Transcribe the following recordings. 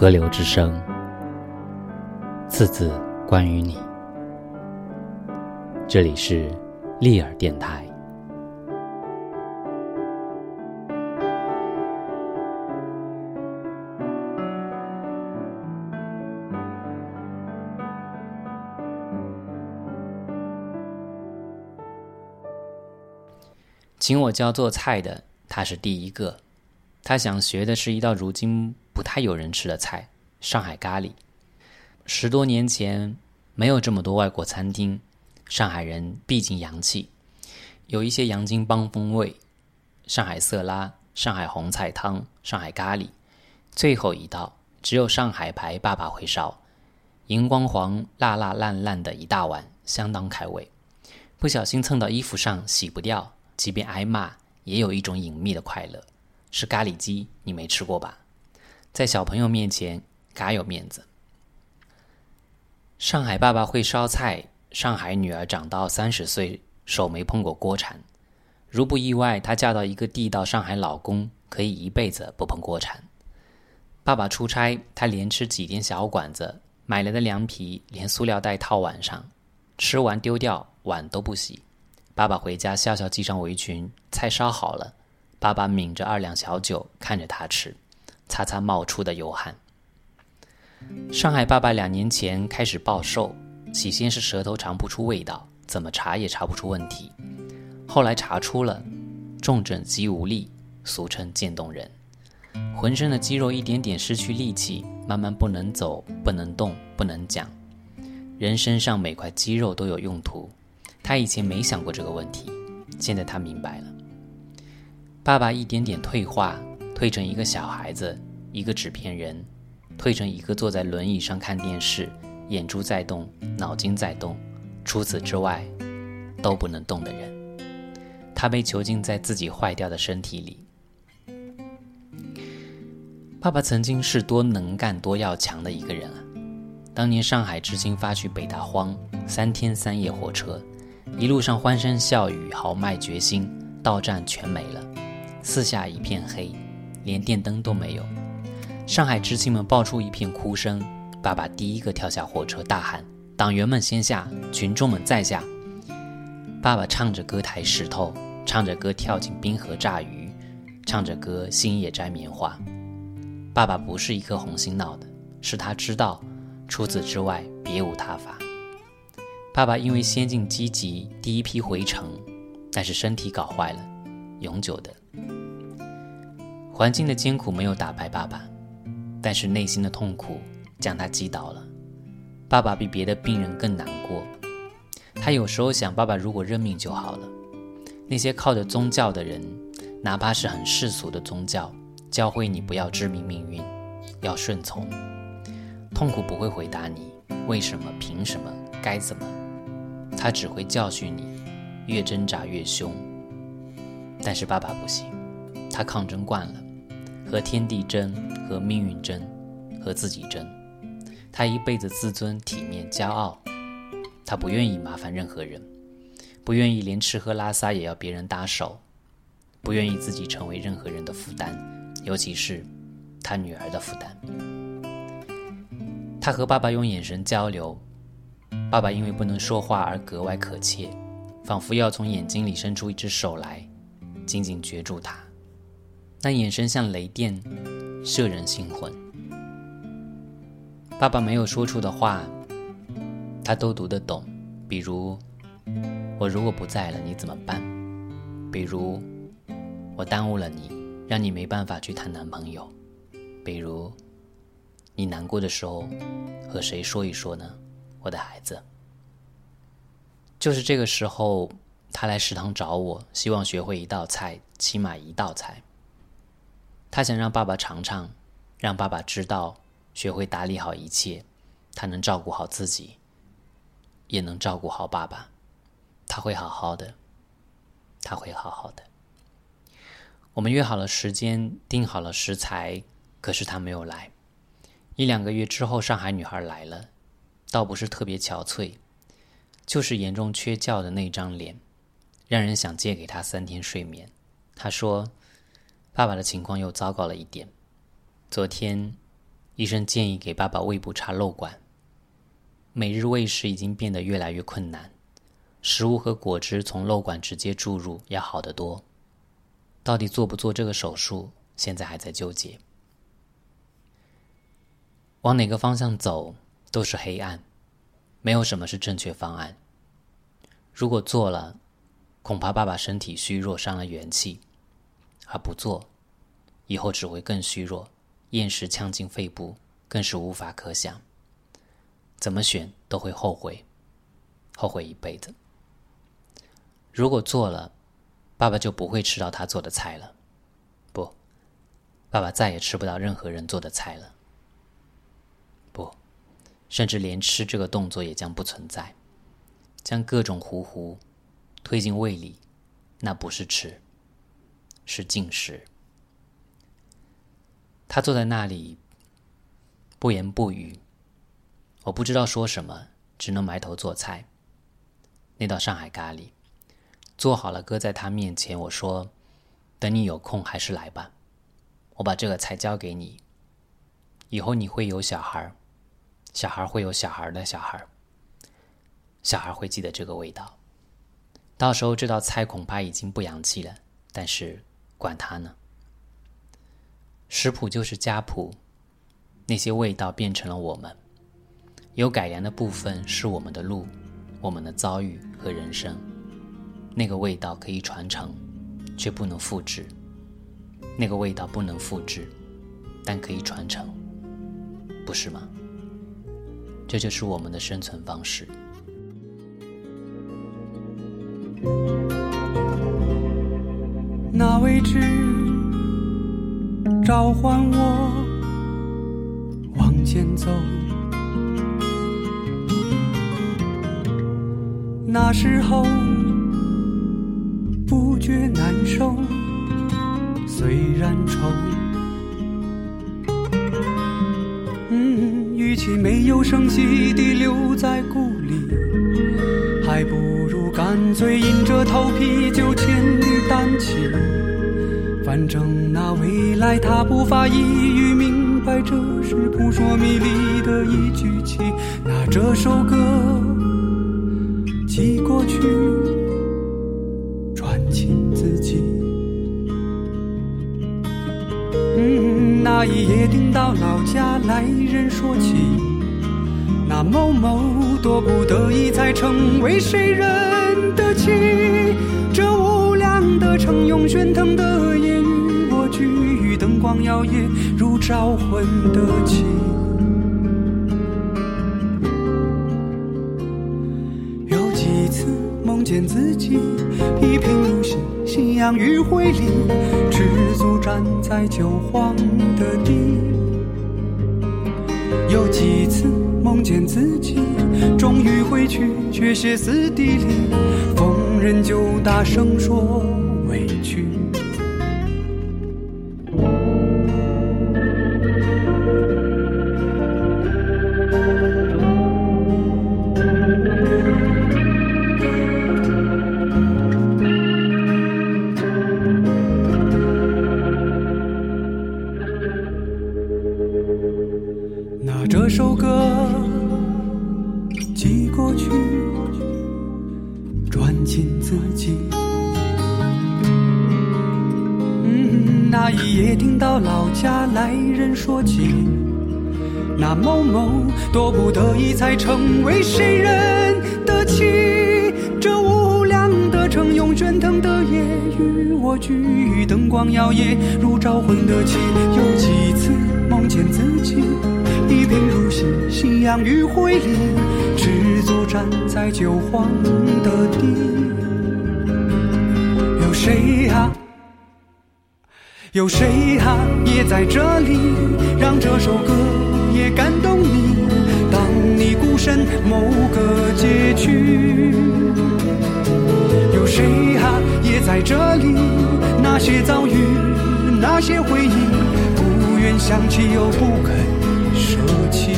河流之声，次次关于你。这里是利尔电台。请我教做菜的，他是第一个。他想学的是一道如今不太有人吃的菜——上海咖喱。十多年前没有这么多外国餐厅，上海人毕竟洋气，有一些洋泾浜风味：上海色拉、上海红菜汤、上海咖喱。最后一道只有上海牌爸爸会烧，荧光黄、辣辣烂烂的一大碗，相当开胃。不小心蹭到衣服上，洗不掉，即便挨骂，也有一种隐秘的快乐。是咖喱鸡，你没吃过吧？在小朋友面前，嘎有面子。上海爸爸会烧菜，上海女儿长到三十岁，手没碰过锅铲。如不意外，她嫁到一个地道上海老公，可以一辈子不碰锅铲。爸爸出差，他连吃几天小馆子，买来的凉皮连塑料袋套碗上，吃完丢掉，碗都不洗。爸爸回家，笑笑系上围裙，菜烧好了。爸爸抿着二两小酒，看着他吃，擦擦冒出的油汗。上海爸爸两年前开始暴瘦，起先是舌头尝不出味道，怎么查也查不出问题，后来查出了重症肌无力，俗称渐冻人，浑身的肌肉一点点失去力气，慢慢不能走，不能动，不能讲。人身上每块肌肉都有用途，他以前没想过这个问题，现在他明白了。爸爸一点点退化，退成一个小孩子，一个纸片人，退成一个坐在轮椅上看电视，眼珠在动，脑筋在动，除此之外都不能动的人。他被囚禁在自己坏掉的身体里。爸爸曾经是多能干、多要强的一个人啊！当年上海知青发去北大荒，三天三夜火车，一路上欢声笑语，豪迈决心，到站全没了。四下一片黑，连电灯都没有。上海知青们爆出一片哭声。爸爸第一个跳下火车，大喊：“党员们先下，群众们再下！”爸爸唱着歌抬石头，唱着歌跳进冰河炸鱼，唱着歌星夜摘棉花。爸爸不是一颗红心闹的，是他知道，除此之外别无他法。爸爸因为先进积极，第一批回城，但是身体搞坏了，永久的。环境的艰苦没有打败爸爸，但是内心的痛苦将他击倒了。爸爸比别的病人更难过，他有时候想：爸爸如果认命就好了。那些靠着宗教的人，哪怕是很世俗的宗教，教会你不要知命命运，要顺从。痛苦不会回答你为什么、凭什么、该怎么，他只会教训你，越挣扎越凶。但是爸爸不行，他抗争惯了。和天地争，和命运争，和自己争。他一辈子自尊、体面、骄傲。他不愿意麻烦任何人，不愿意连吃喝拉撒也要别人搭手，不愿意自己成为任何人的负担，尤其是他女儿的负担。他和爸爸用眼神交流，爸爸因为不能说话而格外可切，仿佛要从眼睛里伸出一只手来，紧紧攫住他。那眼神像雷电，摄人心魂。爸爸没有说出的话，他都读得懂。比如，我如果不在了，你怎么办？比如，我耽误了你，让你没办法去谈男朋友。比如，你难过的时候，和谁说一说呢？我的孩子。就是这个时候，他来食堂找我，希望学会一道菜，起码一道菜。他想让爸爸尝尝，让爸爸知道，学会打理好一切，他能照顾好自己，也能照顾好爸爸。他会好好的，他会好好的。我们约好了时间，定好了食材，可是他没有来。一两个月之后，上海女孩来了，倒不是特别憔悴，就是严重缺觉的那张脸，让人想借给她三天睡眠。她说。爸爸的情况又糟糕了一点。昨天，医生建议给爸爸胃部插漏管。每日喂食已经变得越来越困难，食物和果汁从漏管直接注入要好得多。到底做不做这个手术，现在还在纠结。往哪个方向走都是黑暗，没有什么是正确方案。如果做了，恐怕爸爸身体虚弱，伤了元气；而不做，以后只会更虚弱。厌食呛进肺部，更是无法可想。怎么选都会后悔，后悔一辈子。如果做了，爸爸就不会吃到他做的菜了。不，爸爸再也吃不到任何人做的菜了。不，甚至连吃这个动作也将不存在。将各种糊糊推进胃里，那不是吃，是进食。他坐在那里，不言不语。我不知道说什么，只能埋头做菜。那道上海咖喱做好了，搁在他面前。我说：“等你有空还是来吧，我把这个菜交给你。以后你会有小孩小孩会有小孩的小孩小孩会记得这个味道。到时候这道菜恐怕已经不洋气了，但是管他呢。”食谱就是家谱，那些味道变成了我们。有改良的部分是我们的路，我们的遭遇和人生。那个味道可以传承，却不能复制；那个味道不能复制，但可以传承，不是吗？这就是我们的生存方式。那位置。召唤我往前走，那时候不觉难受，虽然愁。嗯，与其没有声息地留在故里，还不如干脆硬着头皮就千里单骑。反正那未来他不发一语明白，这是扑朔迷离的一句气。拿这首歌寄过去，传情自己。嗯，那一夜听到老家来人说起，那某某多不得已才成为谁人的妻。这无量的城涌喧腾的夜与我聚。灯光摇曳如招魂的旗，有几次梦见自己一贫如洗，夕阳余晖里，赤足站在旧荒的地。有几次见自己终于回去，却歇斯底里，逢人就大声说那一夜，听到老家来人说起那某某，多不得已才成为谁人的妻。这无量的城用喧腾的夜，与我聚，灯光摇曳如招魂的旗。有几次梦见自己一贫如洗，夕阳余晖里，赤足站在旧荒的地。谁啊？有谁啊，也在这里，让这首歌也感动你。当你孤身某个街区，有谁啊，也在这里，那些遭遇，那些回忆，不愿想起又不肯舍弃。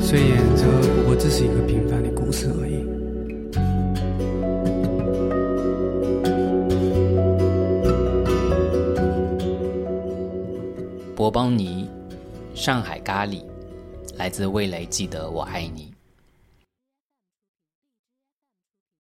虽然这我只是一个平凡的故事而已。波邦尼上海咖喱，来自味蕾，记得我爱你。